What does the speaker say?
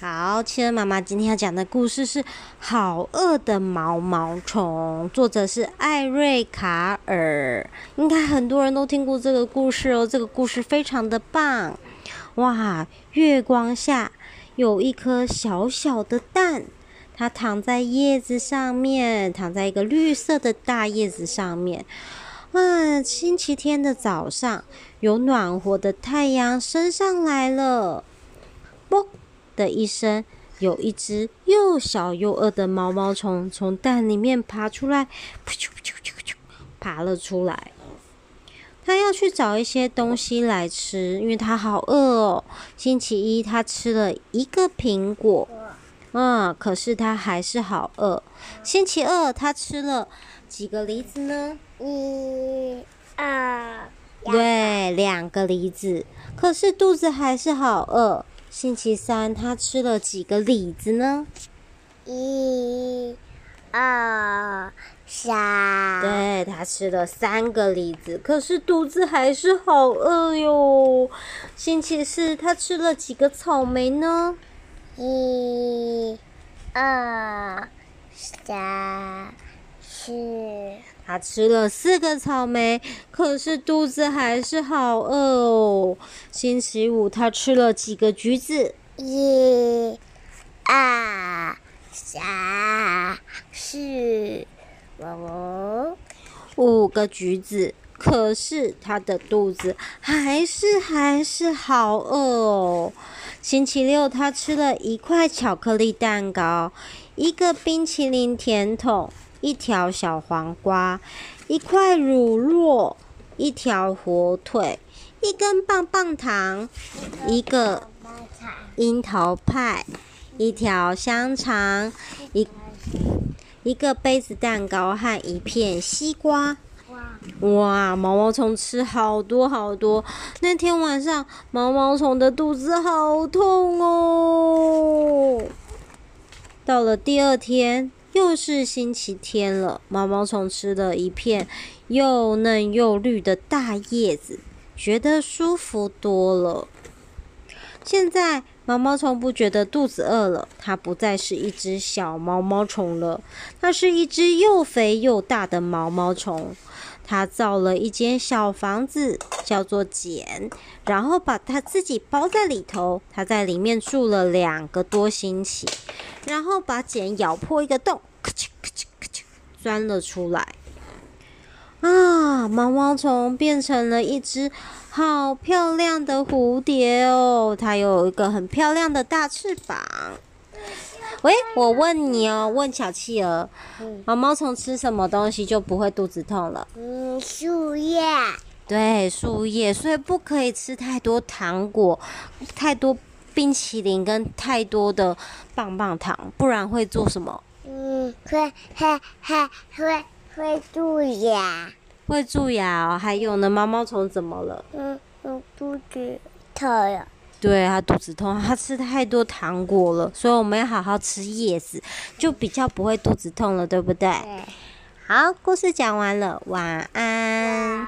好，企鹅妈妈今天要讲的故事是《好饿的毛毛虫》，作者是艾瑞卡尔。应该很多人都听过这个故事哦，这个故事非常的棒。哇，月光下有一颗小小的蛋，它躺在叶子上面，躺在一个绿色的大叶子上面。哇，星期天的早上，有暖和的太阳升上来了。的一声，有一只又小又饿的毛毛虫从蛋里面爬出来，噗啾噗啾噗啾，爬了出来。它要去找一些东西来吃，因为它好饿哦。星期一，它吃了一个苹果，嗯，可是它还是好饿。星期二，它吃了几个梨子呢？一、二，对，两个梨子，可是肚子还是好饿。星期三，他吃了几个李子呢？一、二、三。对，他吃了三个李子，可是肚子还是好饿哟。星期四，他吃了几个草莓呢？一、二、三、四。他吃了四个草莓，可是肚子还是好饿哦。星期五，他吃了几个橘子？一、二、三、四、五。五个橘子，可是他的肚子还是还是好饿哦。星期六，他吃了一块巧克力蛋糕，一个冰淇淋甜筒。一条小黄瓜，一块乳酪，一条火腿，一根棒棒糖，一个樱桃派，一条香肠，一一个杯子蛋糕和一片西瓜。哇，毛毛虫吃好多好多。那天晚上，毛毛虫的肚子好痛哦。到了第二天。是星期天了，毛毛虫吃了一片又嫩又绿的大叶子，觉得舒服多了。现在毛毛虫不觉得肚子饿了，它不再是一只小毛毛虫了，它是一只又肥又大的毛毛虫。它造了一间小房子，叫做茧，然后把它自己包在里头。它在里面住了两个多星期。然后把茧咬破一个洞，咔嚓咔嚓咔嚓，钻了出来。啊，毛毛虫变成了一只好漂亮的蝴蝶哦！它有一个很漂亮的大翅膀。喂，我问你哦，问小企鹅，毛毛虫吃什么东西就不会肚子痛了？嗯，树叶。对，树叶，所以不可以吃太多糖果，太多。冰淇淋跟太多的棒棒糖，不然会做什么？嗯，会会会会会蛀牙。会蛀牙哦。还有呢，毛毛虫怎么了？嗯嗯，肚子痛了。对，它肚子痛，它吃太多糖果了，所以我们要好好吃叶子，就比较不会肚子痛了，对不对？对。好，故事讲完了，晚安。